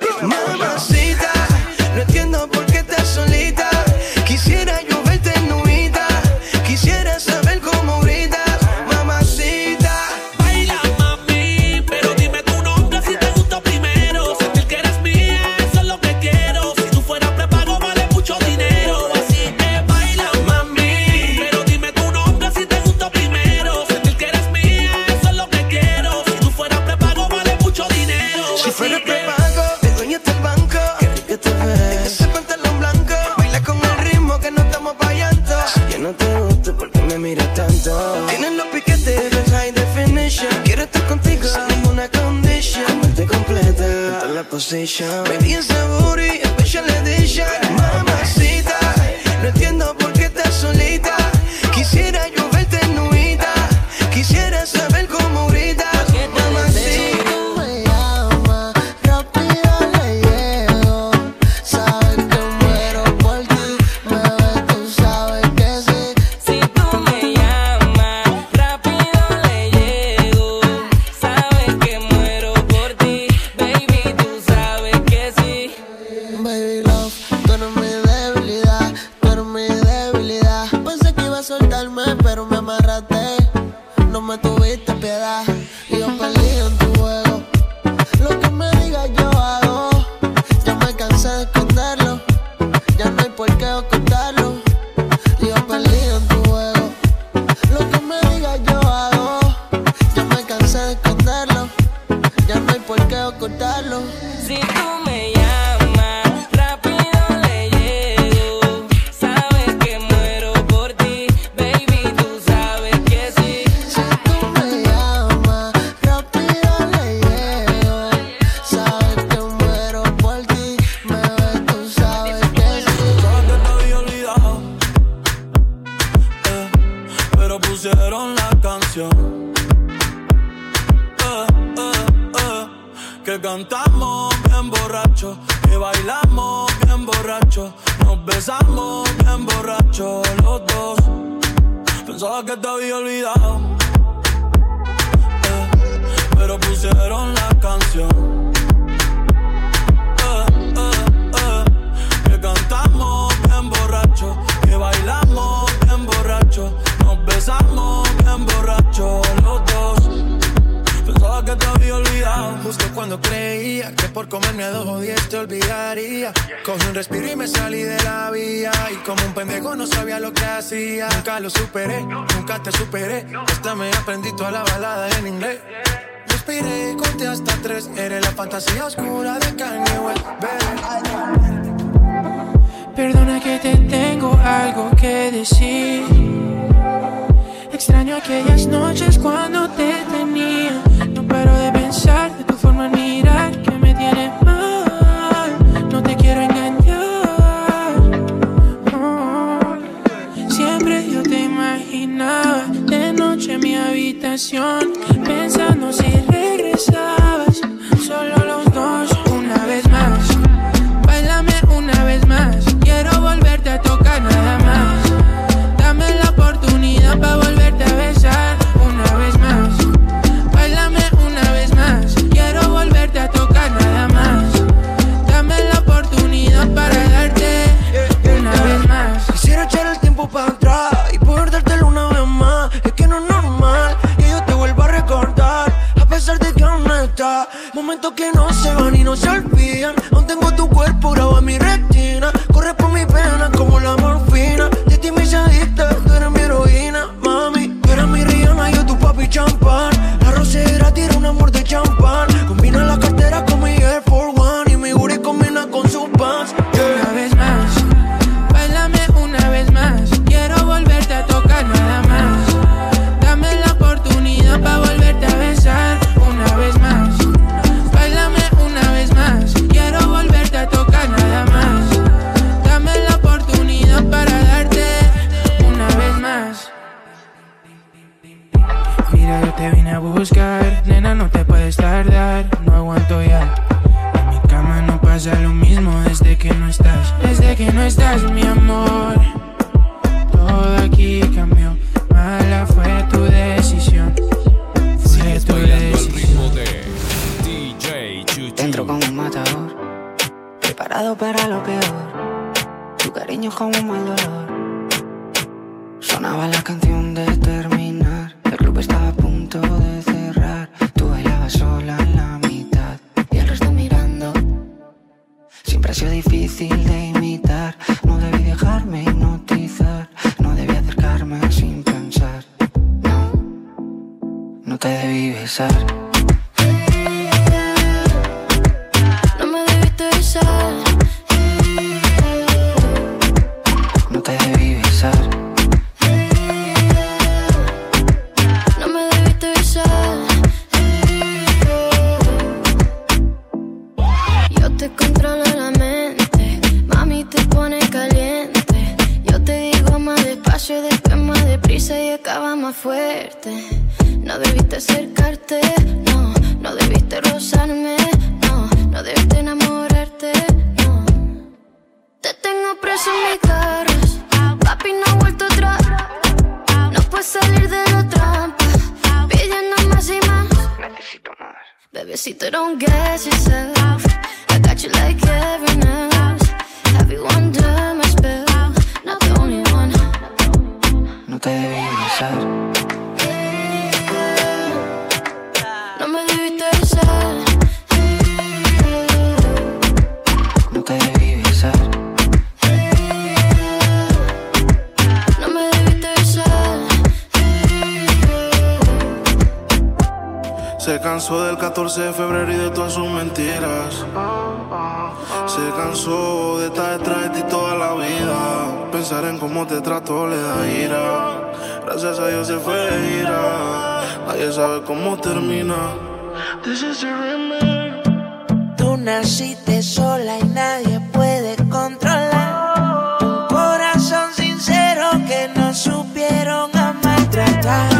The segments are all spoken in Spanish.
that. Never seen conversation. Make cantamos bien borracho, que bailamos bien borracho, nos besamos bien borracho los dos. Pensaba que te había olvidado busqué cuando creía que por comerme a dos o diez te olvidaría. Cogí un respiro y me salí de la vía. Y como un pendejo no sabía lo que hacía. Nunca lo superé, nunca te superé. Esta me aprendí toda la balada en inglés. Respiré y conté hasta tres. Eres la fantasía oscura de Kanye West, Perdona que te tengo algo que decir. Extraño aquellas noches cuando te tenía. No paro de pensar forma de mirar que me tiene mal. No te quiero engañar. Oh. Siempre yo te imaginaba de noche en mi habitación besar. 14 de febrero y de todas sus mentiras. Se cansó de estar detrás de ti toda la vida. Pensar en cómo te trato le da ira. Gracias a Dios se fue de ira. Nadie sabe cómo termina. This is the remake. Tú naciste sola y nadie puede controlar. Un corazón sincero que no supieron amar. Tratar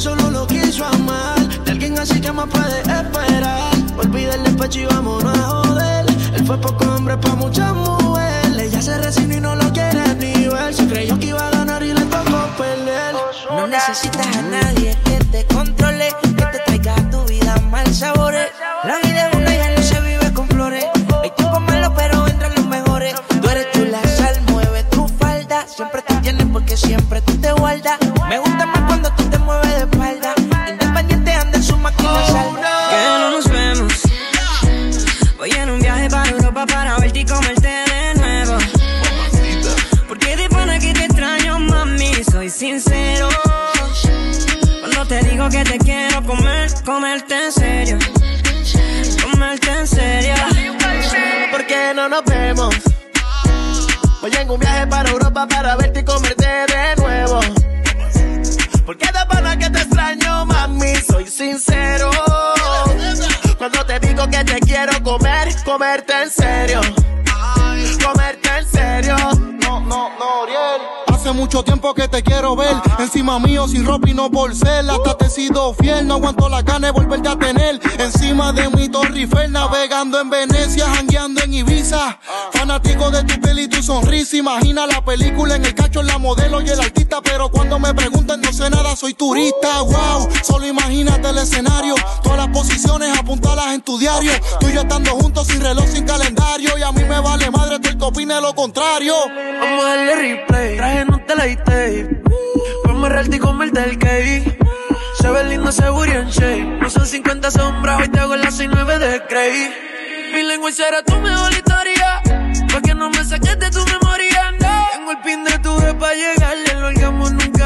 solo lo quiso amar, de alguien así que más puede esperar. Olvida el despecho y vámonos a joder. Él fue poco hombre pa' muchas mujeres. Ella se resignó y no lo quiere ni ver. Se creyó que iba a ganar y le tocó perder. No necesitas a nadie que te controle, que te traiga tu vida mal sabores. La vida es una y no se vive con flores. Hay tiempos malos, pero entran los mejores. Tú eres tú la sal, mueve tu falda. Siempre te tienes porque siempre tú te guardas. Me gusta más comerte en serio. Comerte en serio. ¿Por qué no nos vemos? Voy en un viaje para Europa para verte y comerte de nuevo. Porque de pana que te extraño, mami, soy sincero. Cuando te digo que te quiero comer, comerte en serio. Comerte en serio. No, no, no, Oriel. Hace mucho tiempo que te quiero ver. Encima mío, sin ropa y no por ser. Hasta te he sido fiel. No aguanto la gana de volverte a tener. Encima de mi Torre Eiffel, navegando en Venecia, jangueando en Ibiza. Fanático de tu piel y tu sonrisa. Imagina la película en el cacho, la modelo y el artista. Pero cuando me preguntan, no sé nada, soy turista. Wow, solo imagínate el escenario. Todas las posiciones apuntalas en tu diario. Tú y yo estando juntos sin reloj, sin calendario. Y a mí me vale madre tú el que opine lo contrario. Vamos a darle replay. Traje no te la real y comerte el cake. Se ve lindo ese booty en shade. No son 50 sombras, hoy te hago las 69 de Grey. Mi lengua será tu mejor historia. Pa' que no me saques de tu memoria. Tengo el pin de tu pa' llegarle.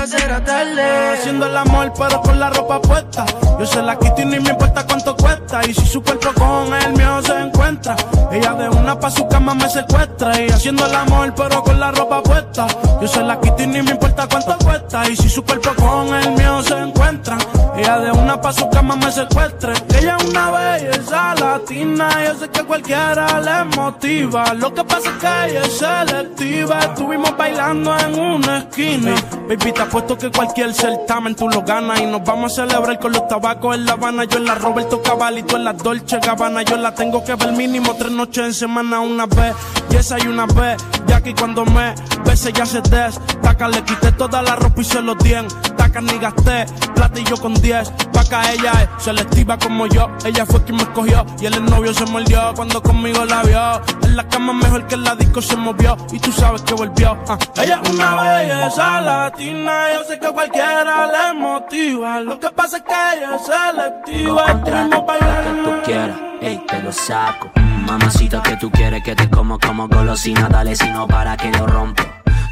Será tarde. Haciendo el amor, pero con la ropa puesta. Yo se la quito y ni me importa cuánto cuesta. Y si su cuerpo con el mío se encuentra, ella de una pa' su cama me secuestra. Y haciendo el amor, pero con la ropa puesta. Yo se la quito y ni me importa cuánto cuesta. Y si su cuerpo con el mío se encuentra, ella de una pa' su cama me secuestra. Ella es una belleza latina. Yo sé que cualquiera le motiva. Lo que pasa es que ella es selectiva. Estuvimos bailando en una esquina. Baby, te apuesto que cualquier certamen tú lo ganas. Y nos vamos a celebrar con los tabacos en La Habana. Yo en la Roberto Cavalli, tú en la Dolce Gabbana. Yo la tengo que ver mínimo tres noches en semana, una vez. Y esa y una vez. Ya que cuando me bese ya se des. Taca, le quité toda la ropa y se los dien. Taca, ni gasté. Plata y yo con 10. Vaca, ella es selectiva como yo. Ella fue quien me escogió. Y el novio se mordió cuando conmigo la vio. En la cama mejor que en la disco se movió. Y tú sabes que volvió. ah. Ella es una belleza latina. Yo sé que cualquiera le motiva. Lo que pasa es que ella es selectiva. Estuvimos bailando. tú quieras, ey, te lo saco. Mamacita que tú quieres que te como como golosina, dale si no para que lo rompo.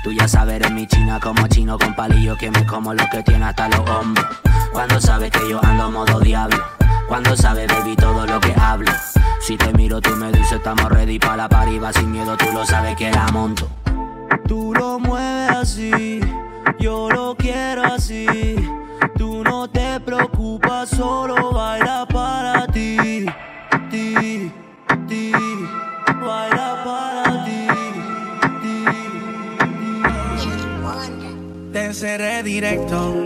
Tú ya sabes, eres mi china como chino con palillo que me como lo que tiene hasta los hombros. Cuando sabes que yo ando modo diablo, cuando sabes, baby, todo lo que hablo. Si te miro, tú me dices, estamos ready para la pariba sin miedo, tú lo sabes que la monto. Tú lo mueves así, yo lo quiero así. Tú no te preocupas, solo baila para ti, ti, ti. Baila para Te seré directo.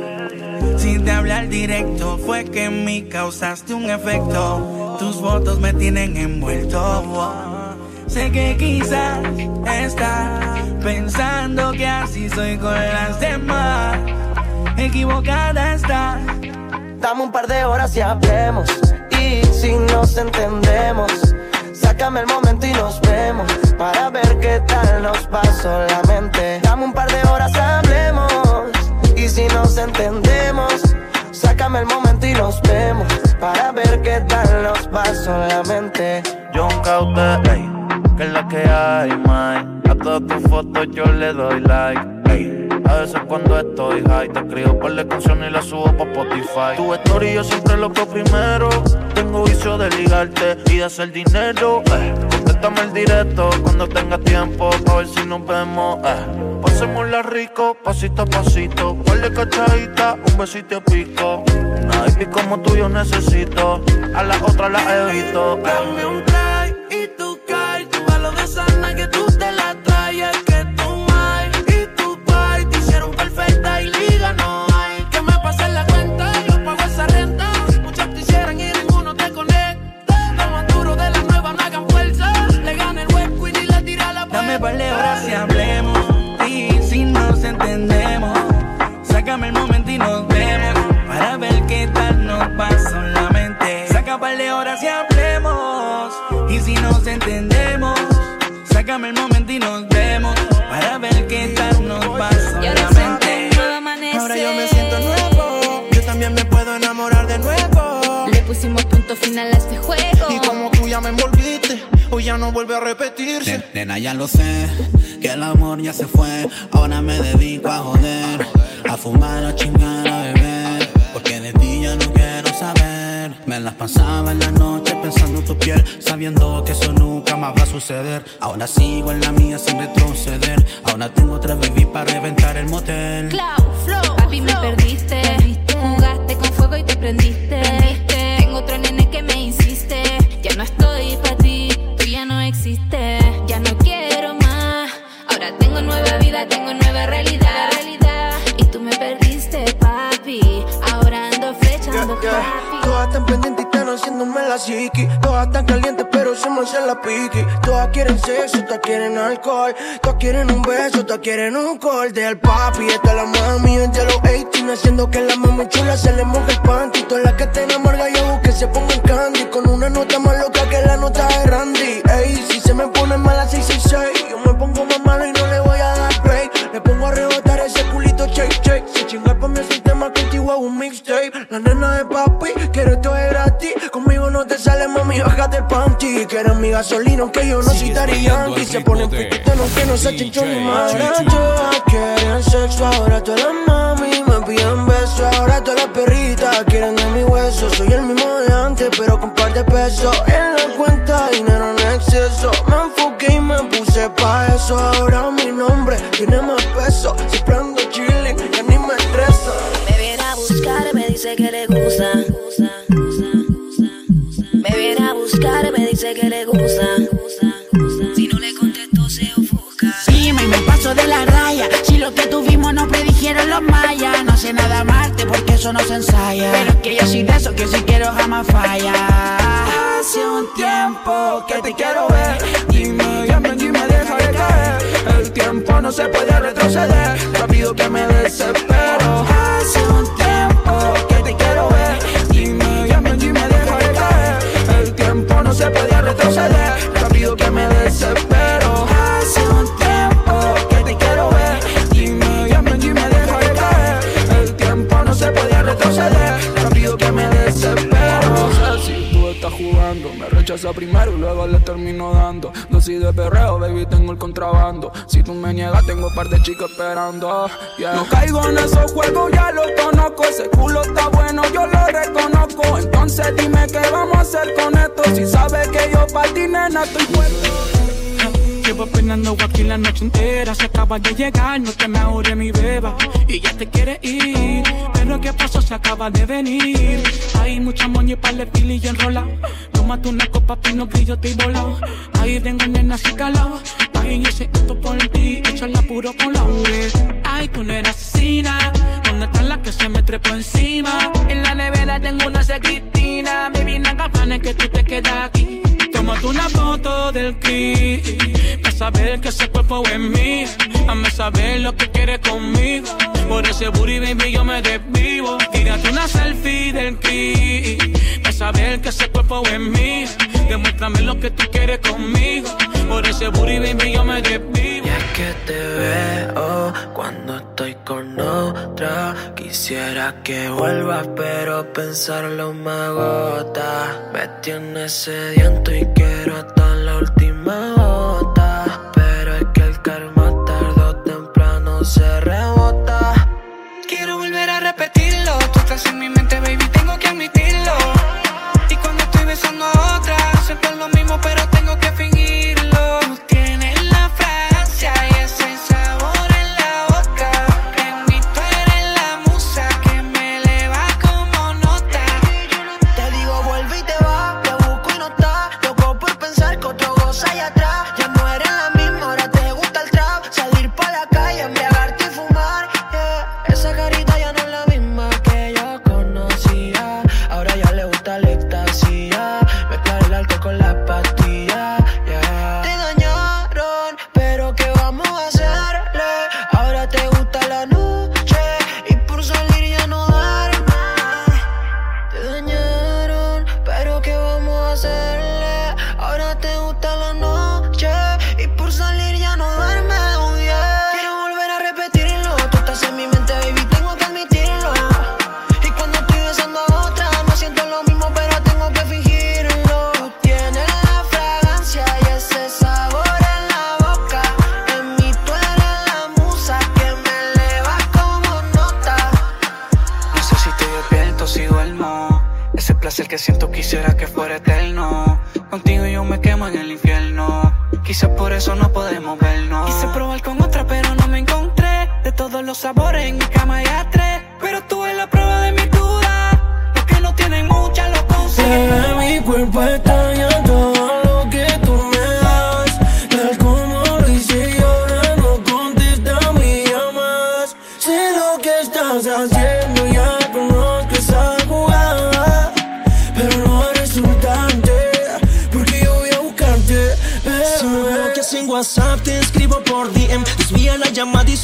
Sin te hablar directo, fue que en mí causaste un efecto. Tus votos me tienen envuelto. Sé que quizás estás pensando que así soy con las demás. Equivocada estás. Dame un par de horas y hablemos. Y si nos entendemos, sácame el momento y nos vemos. Para ver qué tal nos va solamente. Dame un par de horas, hablemos. Y si nos entendemos, sácame el momento y nos vemos. Para ver qué tal nos va solamente. John Cauter, ey, que es la que hay, man. A todas tus fotos yo le doy like. A veces cuando estoy high, te escribo por la canción y la subo pa' Spotify. Tu story yo siempre lo primero. Tengo vicio de ligarte y de hacer dinero. Contéstame el directo cuando tenga tiempo, pa' ver si nos vemos, eh. Pasémosla rico, pasito a pasito. De cachadita, un besito pico. Una baby como tú yo necesito. A la otra la evito. Dame y nos vemos. Para ver qué tal nos va solamente. Ahora yo me siento nuevo. Yo también me puedo enamorar de nuevo. Le pusimos punto final a este juego. Y como tú ya me envolviste, hoy ya no vuelve a repetirse. Nen- Nena, ya lo sé, que el amor ya se fue. Ahora me dedico a joder, a fumar, a chingar, a beber. Me las pasaba en la noche pensando en tu piel, sabiendo que eso nunca más va a suceder. Ahora sigo en la mía sin retroceder. Ahora tengo otra baby para reventar el motel. Todas quieren sexo, todas quieren alcohol. Todas quieren un beso, todas quieren un call del papi. Esta es la mami, de los 18, haciendo que la mami chula se le moje el panty. Todas las que te enamoran, yo que se pongan candy. Con una nota más loca que la nota de Randy. Ey, si se me pone mala 666, yo me pongo más malo y no le voy a dar break. Le pongo a rebotar ese culito shake, shake. Si chingar pa' mí es un tema contigo hago un mixtape. No te sale, mami, bájate el panty. Que eres mi gasolina, aunque yo no soy Daddy Se ponen piquete, no que no se chinchón ni más. Todas quieren sexo, ahora todas las mami me piden besos. Ahora todas las perritas quieren de mi hueso. Soy el mismo de antes, pero con par de pesos. En la cuenta, dinero en exceso. Me enfoqué y me puse pa' eso. Ahora mi nombre tiene más peso. Siempre ando chilling, ya ni me estreso. Me viene a buscar, me dice que le gusta. Buscar, me dice que le gusta. Si no le contesto, se ofusca. Sí, me, me paso de la raya. Si lo que tuvimos no predijeron los mayas. No sé nada amarte porque eso no se ensaya. Pero es que yo soy de esos que si quiero jamás falla. Hace un tiempo que te quiero ver. Dime, llame y me deja de caer. El tiempo no se puede retroceder. Rápido que me desespero. Primero y luego le termino dando. Dosis de perreo, baby, tengo el contrabando. Si tú me niegas, tengo un par de chicos esperando. Yeah. No caigo en esos juegos, ya lo conozco. Ese culo está bueno, yo lo reconozco. Entonces dime qué vamos a hacer con esto. Si sabes que yo para ti, nena, estoy puesto. Llevo penando aquí la noche entera. Se acaba de llegar, no te me ahorre mi beba. Y ya te quiere ir. Pero ¿qué pasó? Se acaba de venir. Hay mucha moña y pili y enrola. Tómate una copa, pino brillo, te volado. Ahí tengo nena así calado. Ay, ese esto por ti, échala puro con la V. Ay, tú no eres asesina. ¿Dónde están las que se me trepó encima? En la nevera tengo una secretina. Me vine a gafanes que tú te quedas aquí. Tómate una foto del clip Para saber que ese cuerpo es mío. Hazme saber lo que quieres conmigo. Por ese booty baby yo me desvivo. Tírate una selfie del clip Para saber que ese cuerpo es mío. Demuéstrame lo que tú quieres conmigo. Por ese booty baby yo me desvivo que te veo cuando estoy con otra. Quisiera que vuelvas, pero pensarlo me agota. Me tienes sediento y quiero hasta eso no podemos vernos. Quise probar con otra, pero no me encontré. De todos los sabores en mi cama hay tres. Pero tú eres la prueba de mi duda. Los que no tienen mucha lo consiguen. mi cuerpo extraña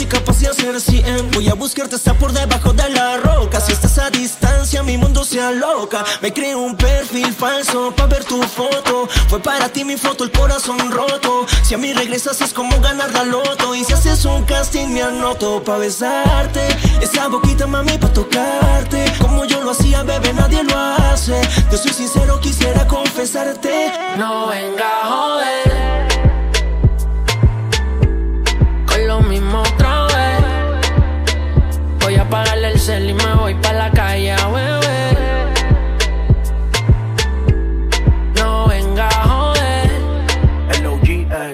capaz de hacer CM. Voy a buscarte hasta por debajo de la roca. Si estás a distancia, mi mundo se aloca. Me creo un perfil falso para ver tu foto. Fue para ti mi foto, el corazón roto. Si a mí regresas es como ganar la loto. Y si haces un casting me anoto pa' besarte. Esa boquita mami pa' tocarte. Como yo lo hacía, bebé, nadie lo hace. Te soy sincero, quisiera confesarte. No venga joder. Cel y me voy pa' la calle a beber. No venga a joder.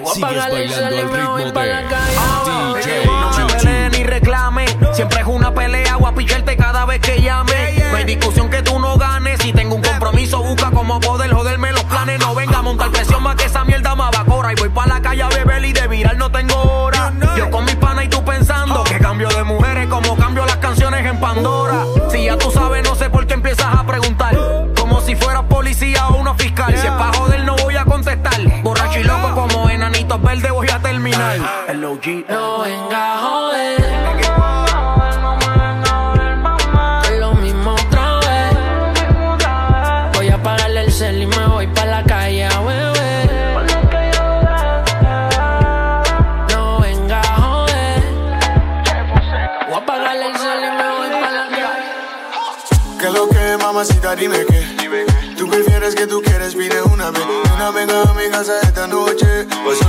Voy a apagarle el cel y me voy pa' la calle a beber. No me pelee ni reclame. Siempre es una pelea, voy a picharte cada vez que llame. No hay discusión que tú no ganes. Si tengo un compromiso, busca cómo poder joderme los planes. No venga a montar presión más que esa mierda me evacora. Y voy pa' la calle a beber y de verdes voy a terminar. El OG. No venga joder.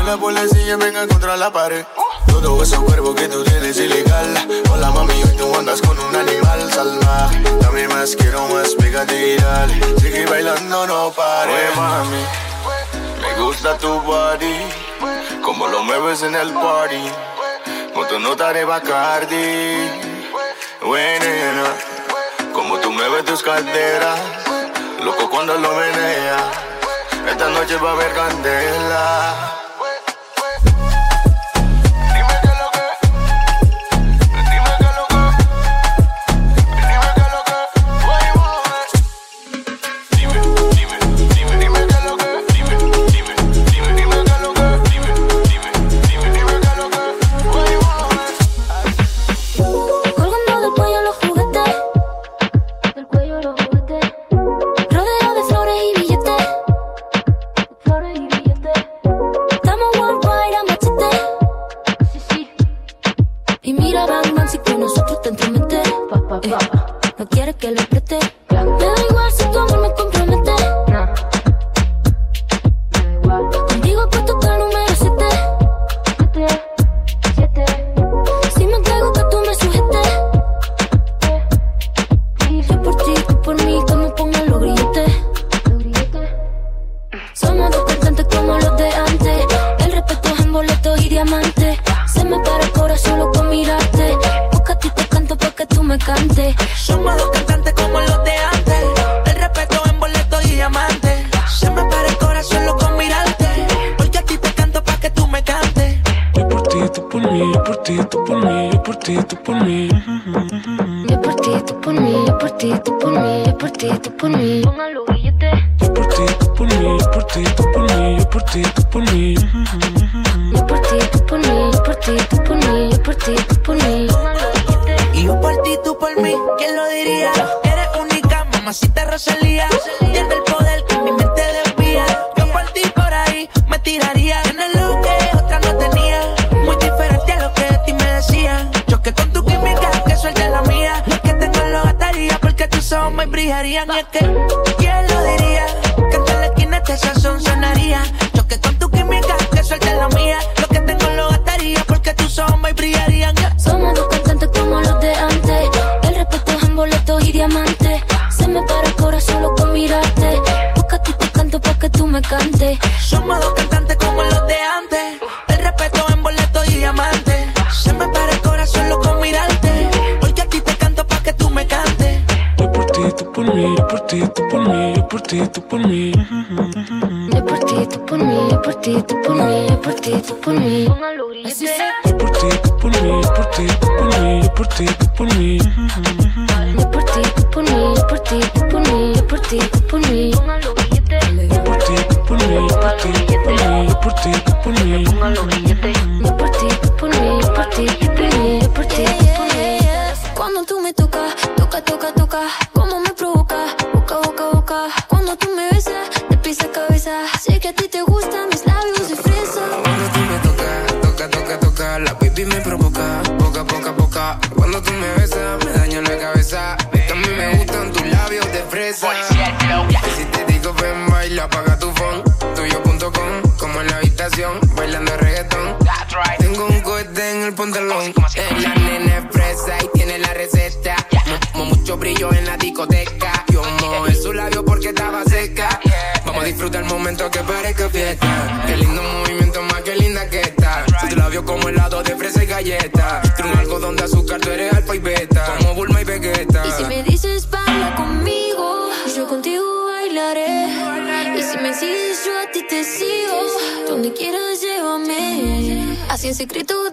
La policía, venga contra la pared. Todo ese cuerpo que tú tienes ilegal. Hola mami, hoy tú andas con un animal salvaje. Dame más, quiero más, pégate y. Sigue bailando, no pare. Oye, mami, me gusta tu body. Como lo mueves en el party. Con tu nota de Bacardi. Buena, como tú mueves tus caderas. Loco cuando lo menea. Esta noche va a haber candela. Y es que, ¿quién lo diría? Que en la esquina este sazón sonaría. Choque con tu química, que suelte la mía. Lo que tengo lo gastaría porque tus ojos me brillarían. Somos dos cantantes como los de antes. El respeto es en boletos y diamantes. Se me para el corazón solo con mirarte. Busca ti te canto pa' que tú me cantes. Somos dos cantantes por ti, tú por mí. Yo por ti, tú por mí, yo por ti, tú por mí, yo por ti, tú por mí. Así. Yo por ti, tú por mí, yo por ti, tú por mí, yo por ti, tú por mí. Yo por ti, tú por mí, yo por ti, tú por mí, yo por ti, tú por mí. Yo por ti, tú por mí, yo por ti, tú por mí, yo por ti, tú por mí. Mucho brillo en la discoteca. Yo mojé su labio porque estaba seca. Vamos a disfrutar el momento que parezca fiesta. Qué lindo movimiento, más que linda que está. Si tu labio como helado de fresa y galleta. Tú un algodón de azúcar, tú eres alfa y beta. Como Bulma y Vegeta. Y si me dices baila conmigo, yo contigo bailaré. Y si me sigues, yo a ti te sigo. Donde quieras, llévame. Así en secreto,